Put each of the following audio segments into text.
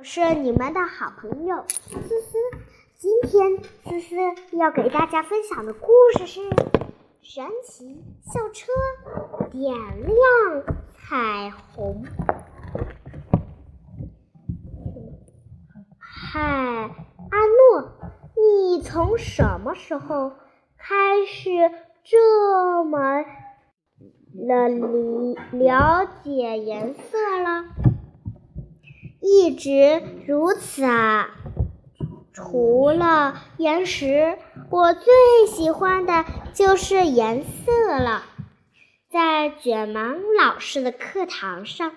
我是你们的好朋友思思。今天思思要给大家分享的故事是《神奇校车点亮彩虹》。嗨，阿诺，你从什么时候开始这么了理了解颜色了？一直如此啊！除了岩石，我最喜欢的就是颜色了。在卷毛老师的课堂上，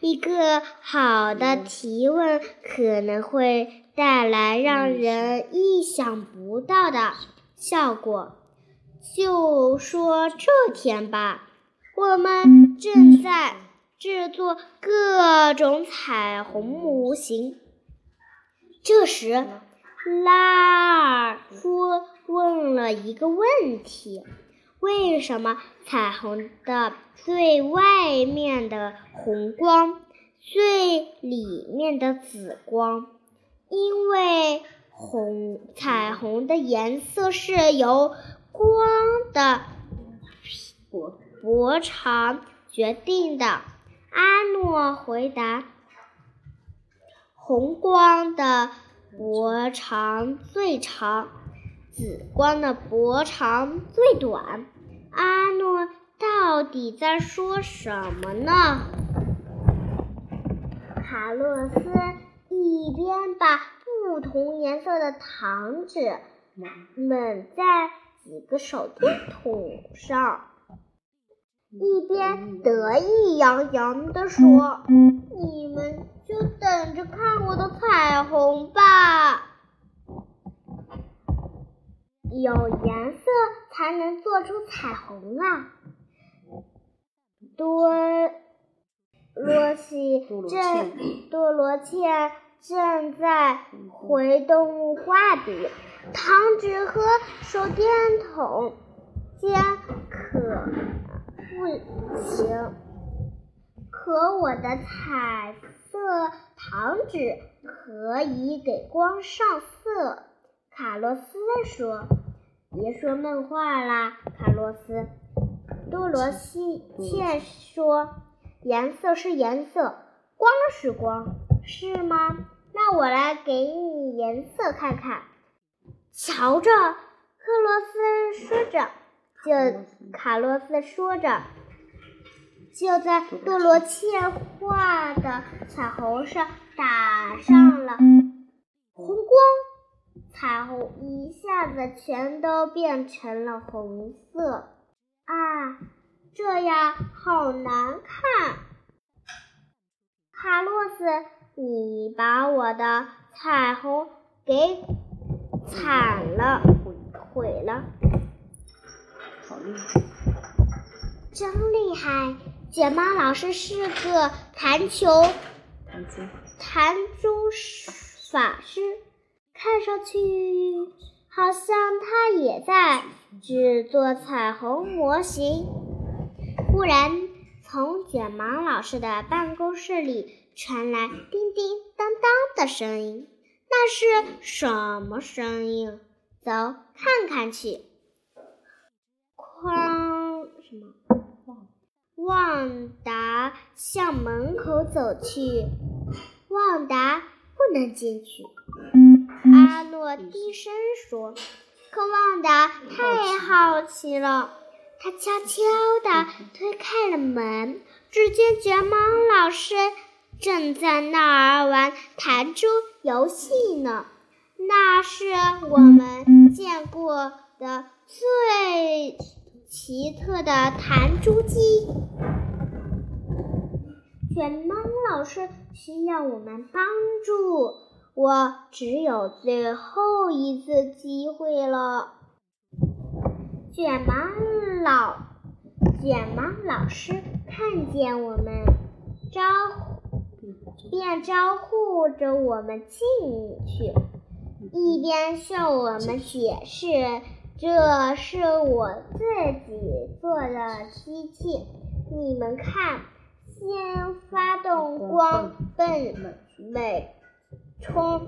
一个好的提问可能会带来让人意想不到的效果。就说这天吧，我们正在。制作各种彩虹模型。这时，拉尔夫问了一个问题：“为什么彩虹的最外面的红光，最里面的紫光？因为红彩虹的颜色是由光的波波长决定的。”阿诺回答：“红光的波长最长，紫光的波长最短。”阿诺到底在说什么呢？卡洛斯一边把不同颜色的糖纸蒙在几个手电筒上。一边得意洋洋地说：“你们就等着看我的彩虹吧！有颜色才能做出彩虹啊！”多罗西正多罗茜正在回动物画笔，糖纸和手电筒间可。不行，可我的彩色糖纸可以给光上色。卡洛斯说：“别说梦话啦，卡洛斯。”多罗西茜说：“颜色是颜色，光是光，是吗？那我来给你颜色看看。瞧着。”克罗斯说着。就卡洛斯说着，就在多罗茜画的彩虹上打上了红光，彩虹一下子全都变成了红色。啊，这样好难看！卡洛斯，你把我的彩虹给惨了，毁了。真厉害！卷毛老师是个弹球弹珠弹珠法师，看上去好像他也在制作彩虹模型。忽然，从卷毛老师的办公室里传来叮叮当当的声音，那是什么声音？走，看看去。匡什么？旺达向门口走去。旺达不能进去。阿诺低声说：“可旺达太好奇了。”他悄悄地推开了门，只见卷毛老师正在那儿玩弹珠游戏呢。那是我们见过的最……奇特的弹珠机，卷毛老师需要我们帮助，我只有最后一次机会了。卷毛老卷毛老师看见我们，招呼便招呼着我们进去，一边向我们解释。这是我自己做的机器，你们看，先发动光，泵，每冲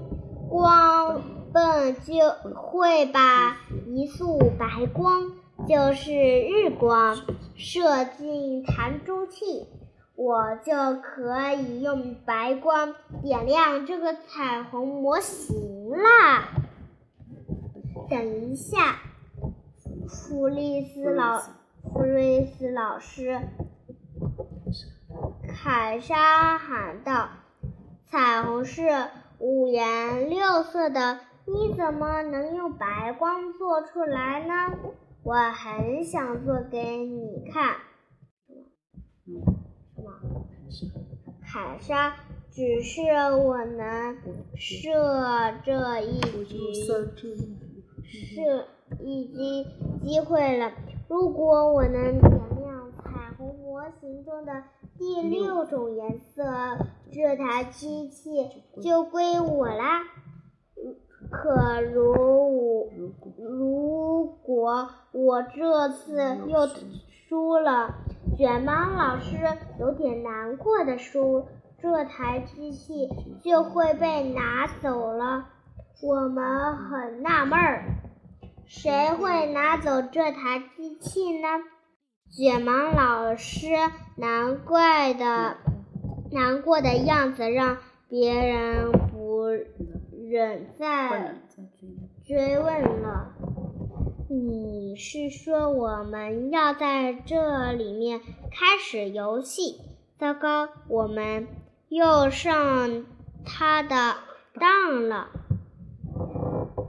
光泵就会把一束白光，就是日光，射进弹珠器，我就可以用白光点亮这个彩虹模型啦。等一下，弗利斯老弗瑞斯老师，凯莎喊道：“彩虹是五颜六色的，你怎么能用白光做出来呢？我很想做给你看。”什么？凯莎，只是我能射这一局，是已经机会了。如果我能点亮彩虹模型中的第六种颜色，这台机器就归我啦。可如如果我这次又输了，卷毛老师有点难过的说：“这台机器就会被拿走了。”我们很纳闷儿，谁会拿走这台机器呢？卷毛老师难怪的难过的样子，让别人不忍再追问了。你是说我们要在这里面开始游戏？糟糕，我们又上他的当了。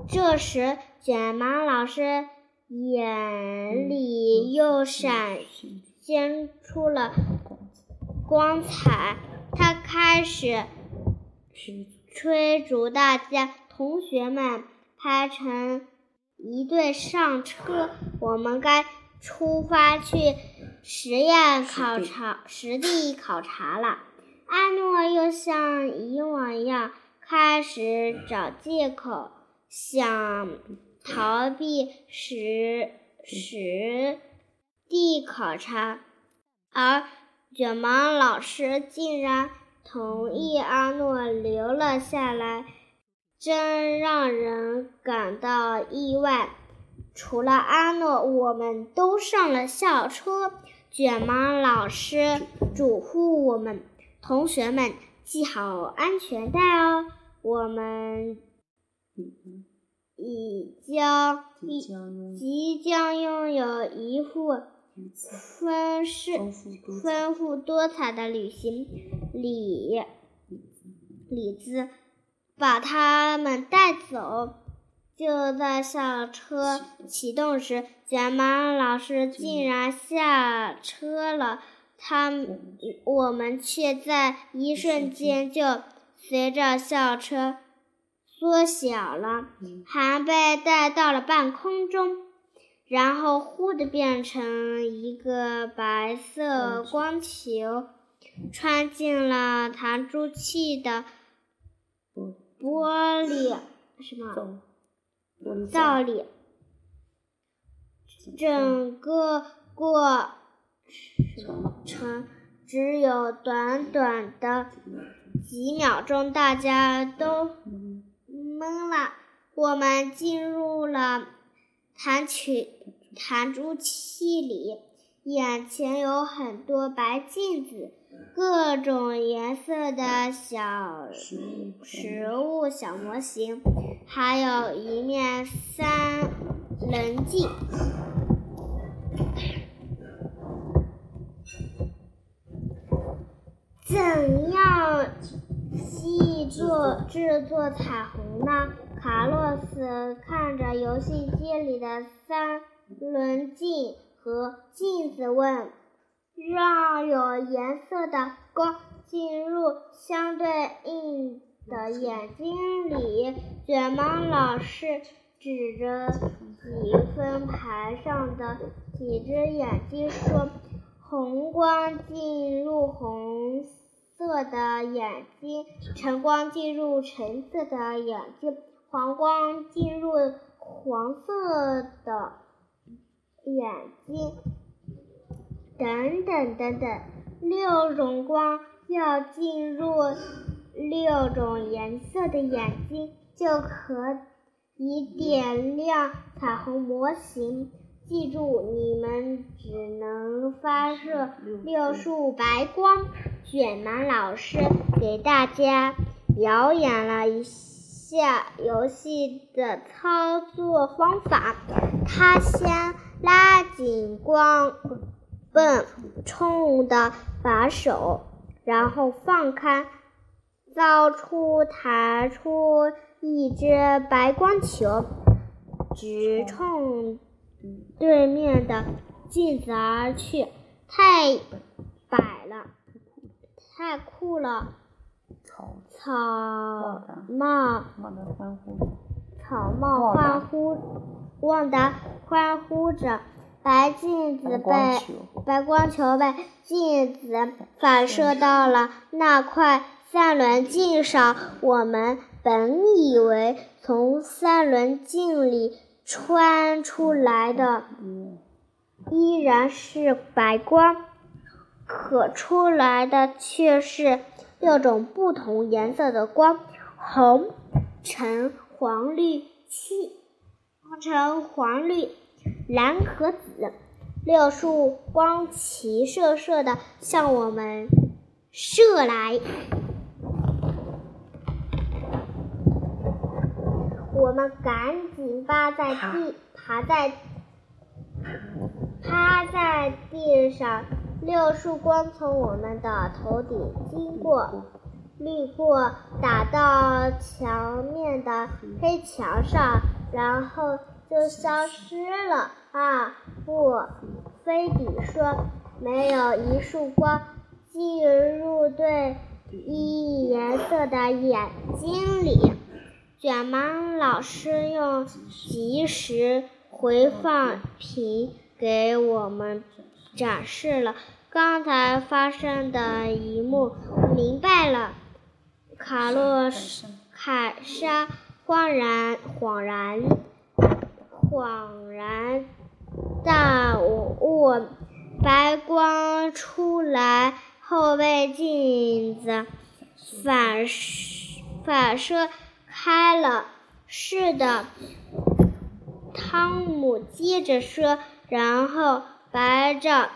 这时，卷毛老师眼里又闪现出了光彩，他开始催逐大家，同学们排成一队上车，我们该出发去实验考察、实地考察了。阿诺又像以往一样开始找借口。想逃避实实地考察，而卷毛老师竟然同意阿诺留了下来，真让人感到意外。除了阿诺，我们都上了校车。卷毛老师嘱咐我们同学们系好安全带哦。我们。已将即将拥有一副丰盛、丰富多彩的旅行礼礼子，把他们带走。就在校车启动时，卷毛老师竟然下车了，他我们却在一瞬间就随着校车。缩小了，还被带到了半空中，然后忽地变成一个白色光球，穿进了弹珠器的玻璃什么罩里。整个过程只有短短的几秒钟，大家都。懵了，我们进入了弹曲弹珠器里，眼前有很多白镜子，各种颜色的小食物小模型，还有一面三棱镜。怎样？细作制作彩虹呢？卡洛斯看着游戏机里的三棱镜和镜子问：“让有颜色的光进入相对应的眼睛里。”卷毛老师指着几分牌上的几只眼睛说：“红光进入红。”色的眼睛，橙光进入橙色的眼睛，黄光进入黄色的眼睛，等等等等，六种光要进入六种颜色的眼睛，就可以点亮彩虹模型。记住，你们只能发射六束白光。卷毛老师给大家表演了一下游戏的操作方法。他先拉紧光泵冲的把手，然后放开，造出弹出一只白光球，直冲对面的镜子而去。太摆了！太酷了！草帽草帽欢呼，旺达欢呼着。白镜子被白光球被镜子反射到了那块三棱镜上。我们本以为从三棱镜里穿出来的依然是白光。可出来的却是六种不同颜色的光：红、橙、黄、绿、青、橙、黄、绿、蓝和紫。六束光齐射射的向我们射来，我们赶紧趴在地，爬在趴在地上。六束光从我们的头顶经过，滤过，打到墙面的黑墙上，然后就消失了。啊，不，菲比说，没有一束光进入对一颜色的眼睛里。卷毛老师用即时回放屏给我们展示了。刚才发生的一幕，明白了。卡洛凯莎恍然恍然恍然大悟，白光出来后被镜子反反射开了。是的，汤姆接着说，然后白着。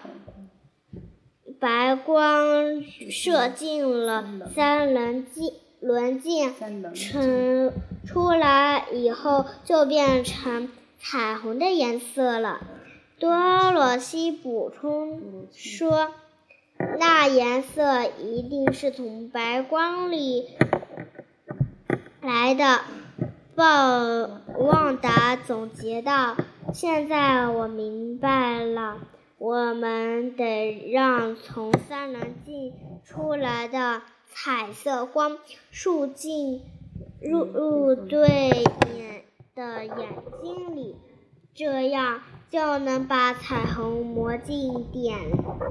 白光射进了三棱镜，轮镜成出来以后就变成彩虹的颜色了。多罗西补充说：“那颜色一定是从白光里来的。”报旺达总结道：“现在我明白了。”我们得让从三棱镜出来的彩色光束进入入对眼的眼睛里，这样就能把彩虹魔镜点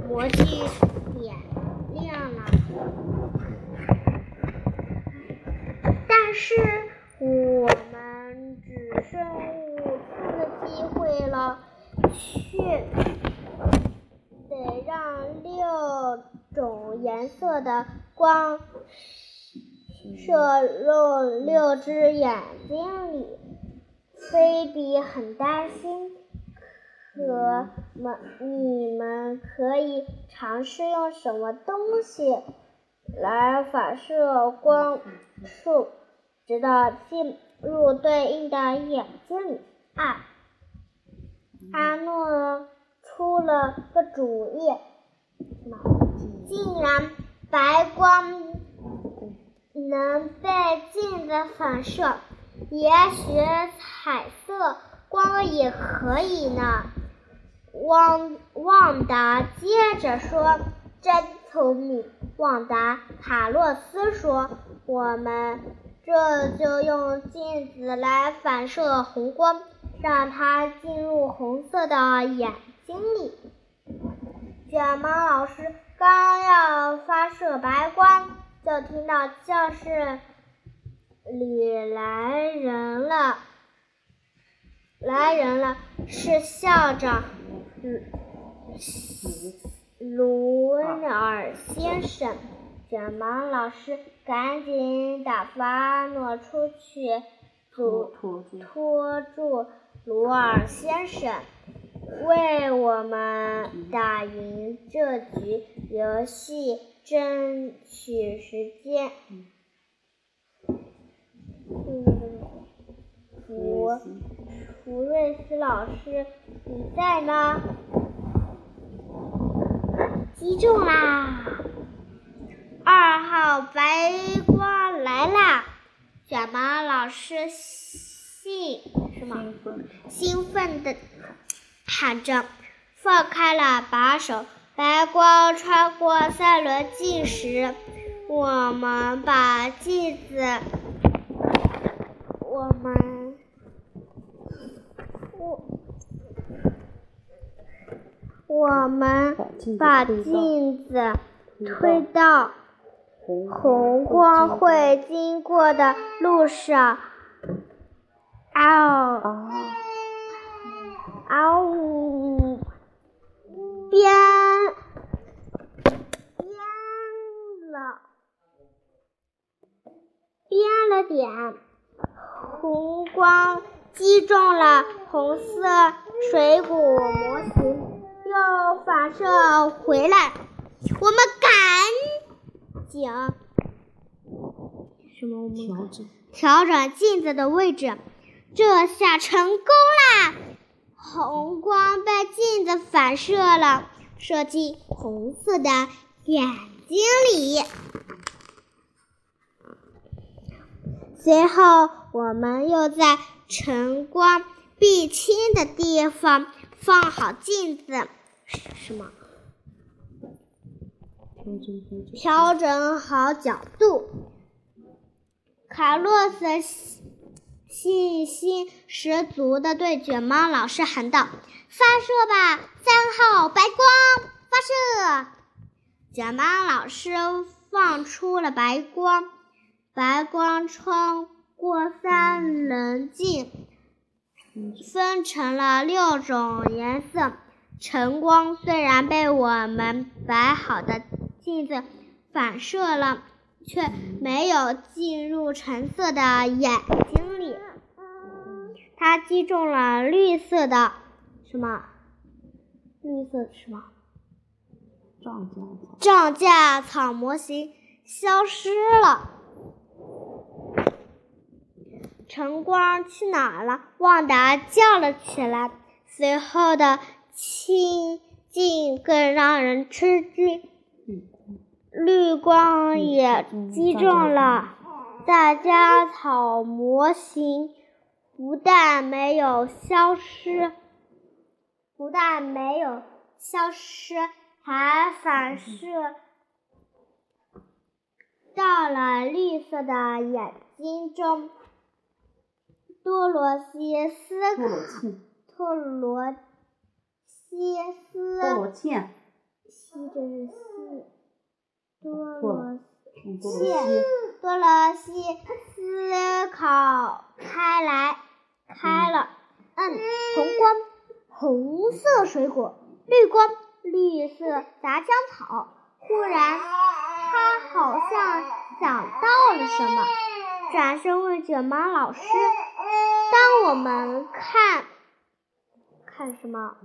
魔镜点亮了。但是我们只剩五次机会了，去。得让六种颜色的光射入六只眼睛里。菲比很担心，可们你们可以尝试用什么东西来反射光束，直到进入对应的眼睛里。啊，阿诺。出了个主意，竟然白光能被镜子反射，也许彩色光也可以呢。旺旺达接着说：“真聪明，旺达。”卡洛斯说：“我们这就用镜子来反射红光，让它进入红色的眼。”睛里，卷毛老师刚要发射白光，就听到教室里来人了，来人了，是校长卢卢尔先生。卷毛老师赶紧打发阿诺出去，阻拖住鲁尔先生，为我们打赢这局游戏争取时间。福福瑞斯老师，你在吗？击中啦！二号白光来啦！卷毛老师兴什么？兴奋的喊着，放开了把手。白光穿过三轮镜时，我们把镜子，我们，我，我们把镜子推到。红光会经过的路上，嗷嗷呜，变变了，变了点，红光击中了红色水果模型，又反射回来，我们赶。紧，什么？我们调整调整镜子的位置，这下成功啦！红光被镜子反射了，射进红色的眼睛里。随后，我们又在晨光必清的地方放好镜子。什么？调整好角度，卡洛斯信心十足地对卷毛老师喊道：“发射吧，三号白光，发射！”卷毛老师放出了白光，白光穿过三棱镜，分成了六种颜色。晨光虽然被我们摆好的。镜子反射了，却没有进入橙色的眼睛里。它击中了绿色的什么？绿色什么？涨价草。涨价草模型消失了。晨光去哪了？旺达叫了起来。随后的清静更让人吃惊。绿光也击中了大家草模型，不但没有消失，不但没有消失，还反射到了绿色的眼睛中。多罗西斯，托罗西斯，多罗西，西这是西。多罗西，多罗西思考开来，开了。嗯，红光，红色水果；绿光，绿色杂交草。忽然，他好像想到了什么，转身问卷毛老师：“当我们看，看什么？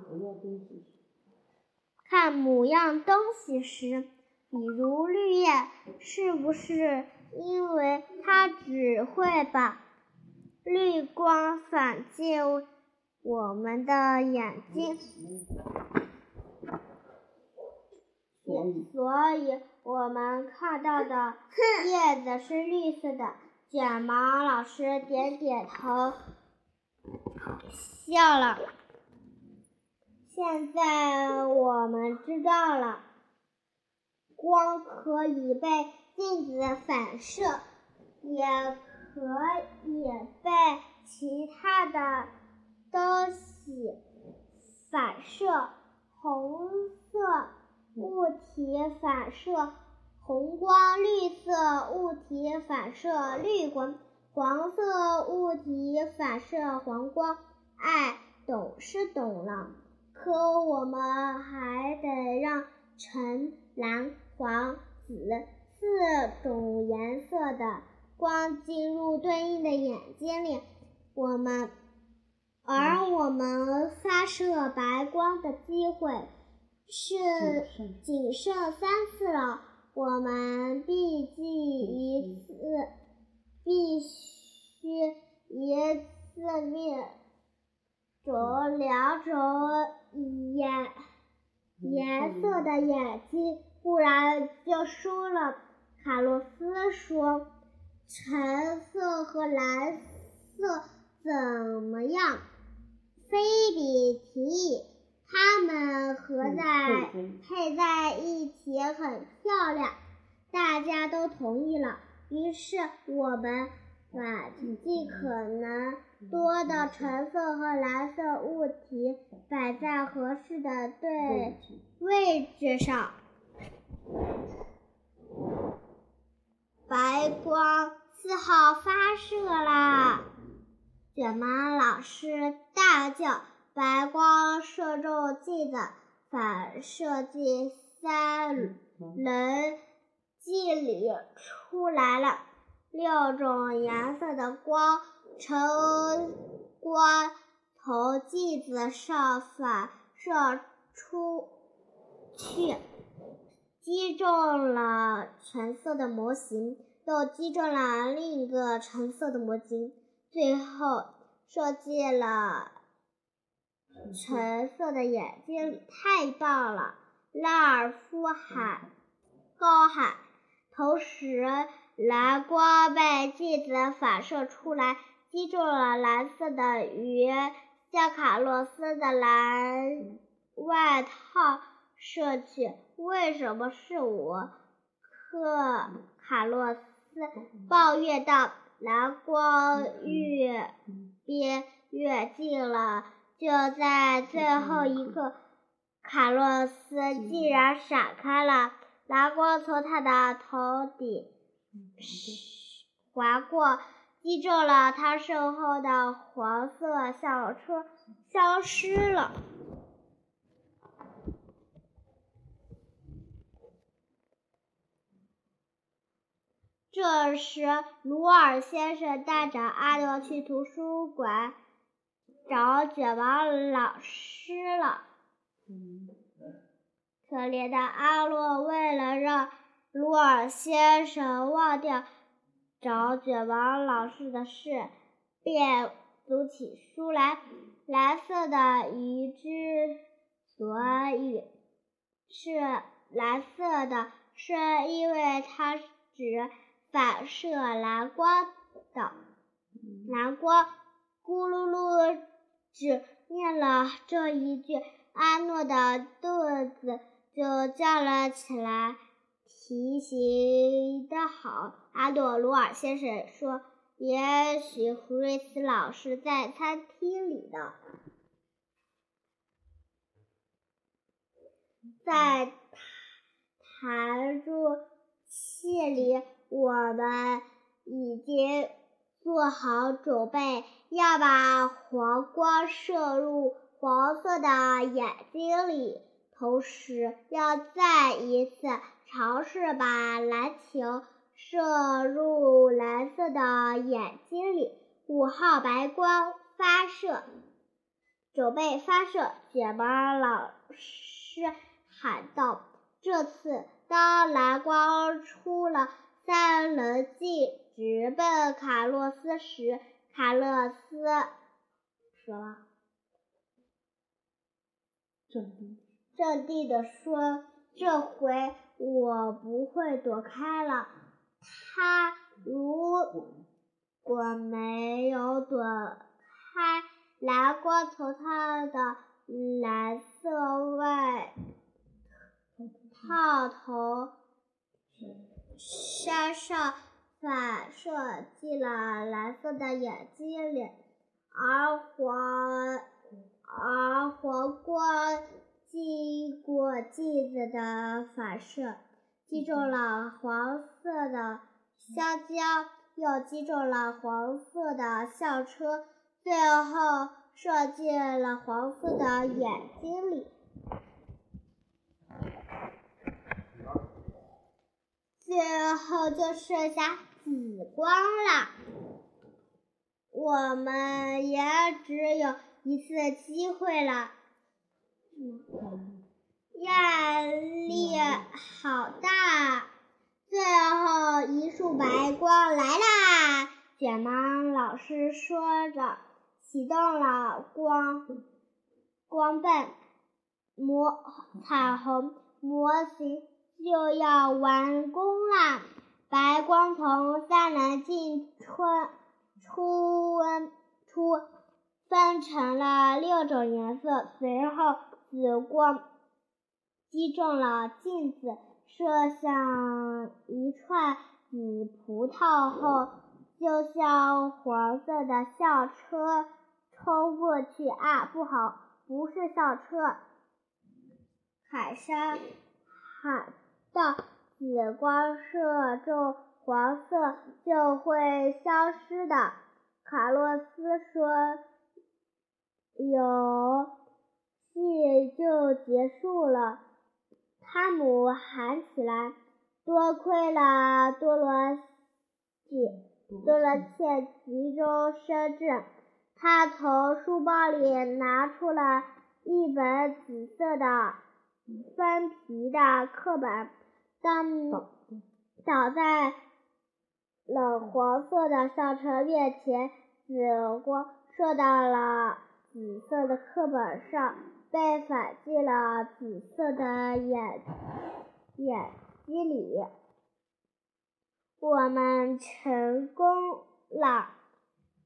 看某样东西时。”比如绿叶，是不是因为它只会把绿光反进我们的眼睛，所以我们看到的 叶子是绿色的？卷毛老师点点头，笑了。现在我们知道了。光可以被镜子反射，也可以被其他的东西反射。红色物体反射红光，绿色物体反射绿光，黄色物体反射黄光。哎，懂是懂了，可我们还得让橙蓝。黄、紫四种颜色的光进入对应的眼睛里，我们而我们发射白光的机会是仅剩三次了。我们必记一次，必须一次灭着两种颜颜色的眼睛，不然就输了。卡洛斯说：“橙色和蓝色怎么样？”菲比提议。它们合在配在一起很漂亮，大家都同意了。于是我们把尽可能多的橙色和蓝色物体摆在合适的对位置上。白光四号发射啦！卷毛老师大叫。白光射中镜子，反射进三棱镜里出来了六种颜色的光，橙光从镜子上反射出去，击中了橙色的模型，又击中了另一个橙色的模型，最后射进了。橙色的眼睛里太棒了！拉尔夫喊高喊，同时蓝光被镜子反射出来，击中了蓝色的鱼，向卡洛斯的蓝外套射去。为什么是我？克卡洛斯抱怨道：“蓝光越变越近了。”就在最后一刻，卡洛斯竟然闪开了，蓝光从他的头顶 划过，击中了他身后的黄色校车，消失了。这时，鲁尔先生带着阿诺去图书馆。找卷毛老师了。可怜的阿洛为了让鲁尔先生忘掉找卷毛老师的事，便读起书来。蓝色的鱼之所以是蓝色的，是因为它只反射蓝光的。蓝光咕噜噜。只念了这一句，阿诺的肚子就叫了起来。提醒的好，阿诺鲁尔先生说：“也许胡瑞斯老师在餐厅里呢。”在弹珠器里，我们已经。做好准备，要把黄光射入黄色的眼睛里，同时要再一次尝试把蓝球射入蓝色的眼睛里。五号白光发射，准备发射！卷毛老师喊道：“这次，当蓝光出了三棱镜。”直奔卡洛斯时，卡洛斯说了：“镇定，镇定的说，这回我不会躲开了。他如果没有躲开，蓝光从他的蓝色外套头衫上。”反射进了蓝色的眼睛里，而黄而黄光经过镜子的反射，击中了黄色的香蕉，又击中了黄色的校车，最后射进了黄色的眼睛里。最后就剩下紫光了。我们也只有一次机会了。压力好大！最后一束白光来啦！卷毛老师说着，启动了光光泵模彩虹模型，就要完工啦！白光从三棱镜出出出，分成了六种颜色。随后，紫光击中了镜子，射向一串紫葡萄后，就像黄色的校车冲过去。啊，不好，不是校车！海山海到：“紫光射中黄色就会消失的。”卡洛斯说：“游戏就结束了。”汤姆喊起来：“多亏了多罗西多罗切急中生智，他从书包里拿出了一本紫色的分皮的课本，当倒在了黄色的校车面前，紫光射到了紫色的课本上。”被反进了紫色的眼眼睛里，我们成功了！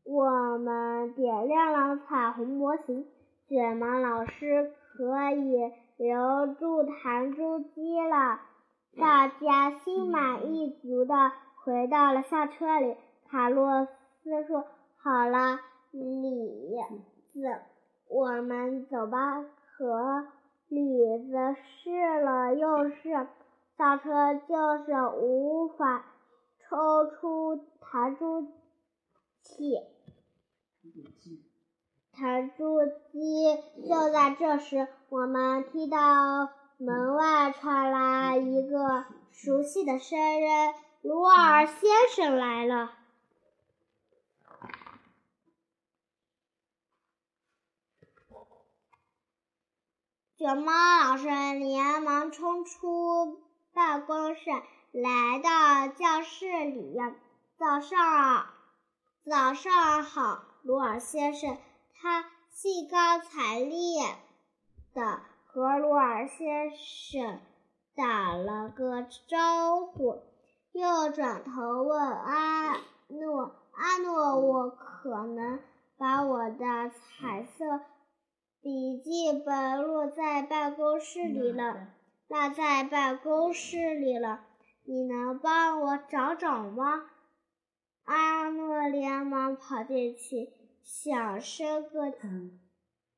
我们点亮了彩虹模型，卷毛老师可以留住弹珠机了。大家心满意足的回到了校车里。卡洛斯说：“好了，李子，我们走吧。”可李子试了又试，校车就是无法抽出弹珠器。弹珠机就在这时，我们听到门外传来一个熟悉的声音：“鲁尔先生来了。”卷毛老师连忙冲出办公室，来到教室里。早上，早上好，鲁尔先生。他兴高采烈地和鲁尔先生打了个招呼，又转头问阿诺：“阿诺，我可能把我的彩色？”笔记本落在办公室里了，落在办公室里了。你能帮我找找吗？阿诺连忙跑进去，想伸个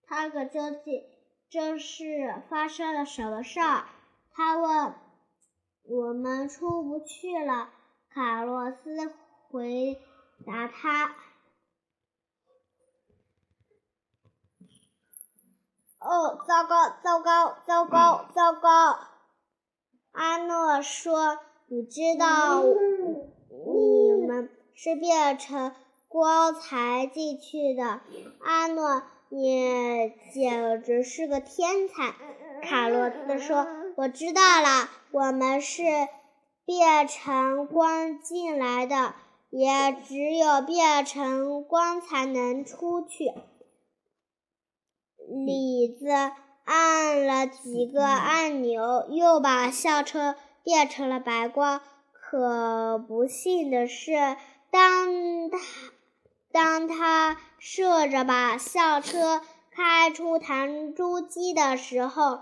探个究竟，这是发生了什么事儿？他问。我们出不去了，卡洛斯回答他。哦，糟糕，糟糕，糟糕，糟糕！阿诺说：“你知道，你们是变成光才进去的。”阿诺，你简直是个天才！卡洛斯说：“我知道了，我们是变成光进来的，也只有变成光才能出去。”李子按了几个按钮，又把校车变成了白光。可不幸的是，当他当他试着把校车开出弹珠机的时候，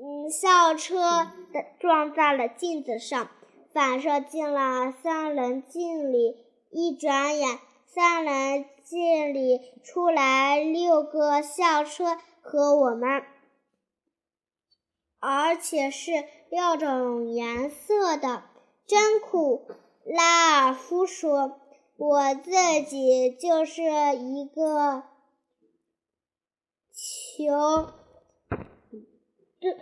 嗯，校车的撞在了镜子上，反射进了三棱镜里。一转眼。三棱镜里出来六个校车和我们，而且是六种颜色的，真酷！拉尔夫说：“我自己就是一个球，对，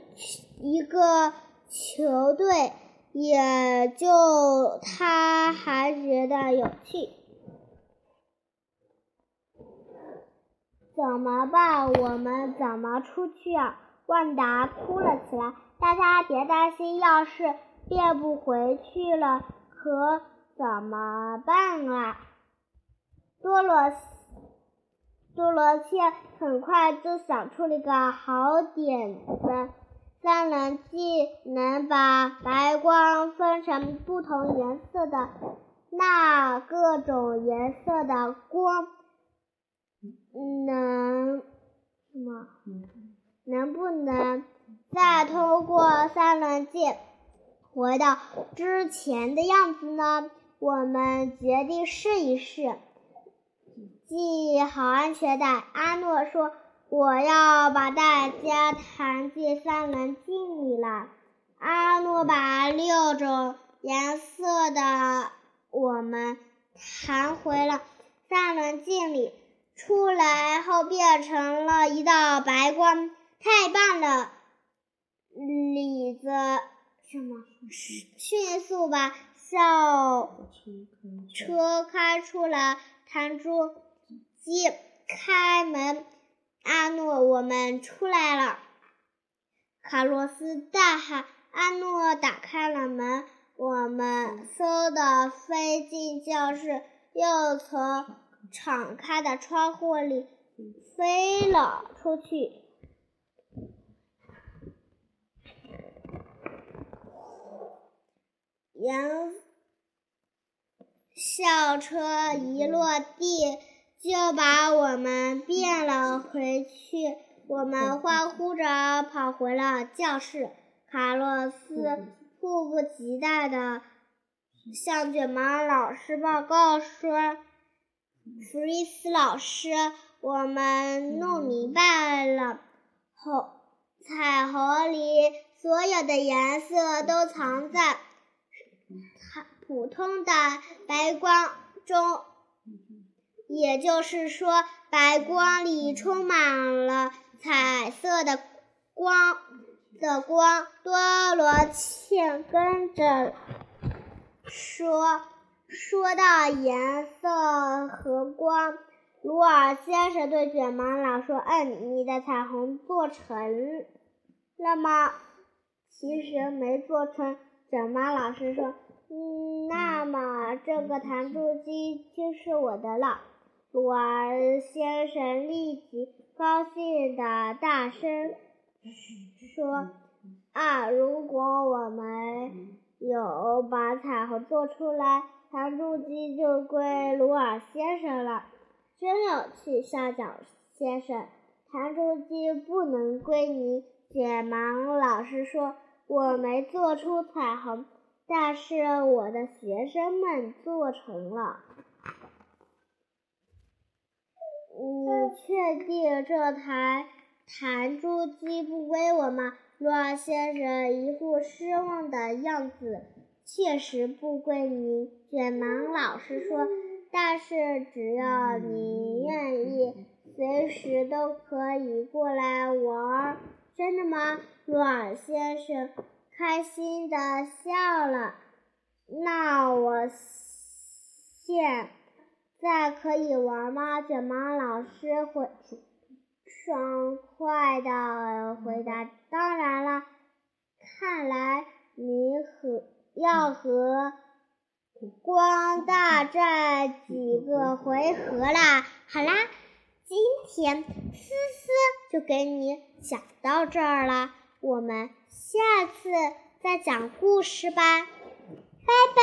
一个球队。”也就他还觉得有趣。怎么办？我们怎么出去啊？万达哭了起来。大家别担心，要是变不回去了，可怎么办啊？多罗多罗茜很快就想出了一个好点子：三棱镜能把白光分成不同颜色的，那各种颜色的光能什么？能不能再通过三棱镜回到之前的样子呢？我们决定试一试。系好安全带，阿诺说：“我要把大家弹进三棱镜里了。”阿诺把六种颜色的我们弹回了三棱镜里，出来后变成了一道白光。太棒了，李子什么？迅速把校车开出了弹珠机，开门，阿诺，我们出来了！卡洛斯大喊。阿诺打开了门，我们嗖的飞进教室，又从敞开的窗户里飞了出去。杨校车一落地，就把我们变了回去。我们欢呼着跑回了教室。卡洛斯迫不及待地向卷毛老师报告说：“弗瑞斯老师，我们弄明白了，红彩虹里所有的颜色都藏在。”它普通的白光中，也就是说，白光里充满了彩色的光的光。多罗茜跟着说：“说到颜色和光，鲁尔先生对卷毛老说：‘嗯，你的彩虹做成了吗？’其实没做成。”卷毛老师说。嗯，那么这个弹珠机就是我的了。鲁尔先生立即高兴的大声说：“啊，如果我们有把彩虹做出来，弹珠机就归鲁尔先生了。真有趣，校长先生，弹珠机不能归你。”卷毛老师说：“我没做出彩虹。”但是我的学生们做成了。你确定这台弹珠机不归我吗？罗尔先生一副失望的样子。确实不归你，卷毛老师说。但是只要你愿意，随时都可以过来玩儿。真的吗？罗尔先生。开心的笑了，那我现在可以玩吗？卷毛老师回爽快的回答：“当然了，看来你和要和光大战几个回合啦。”好啦，今天思思就给你讲到这儿了。我们下次再讲故事吧，拜拜。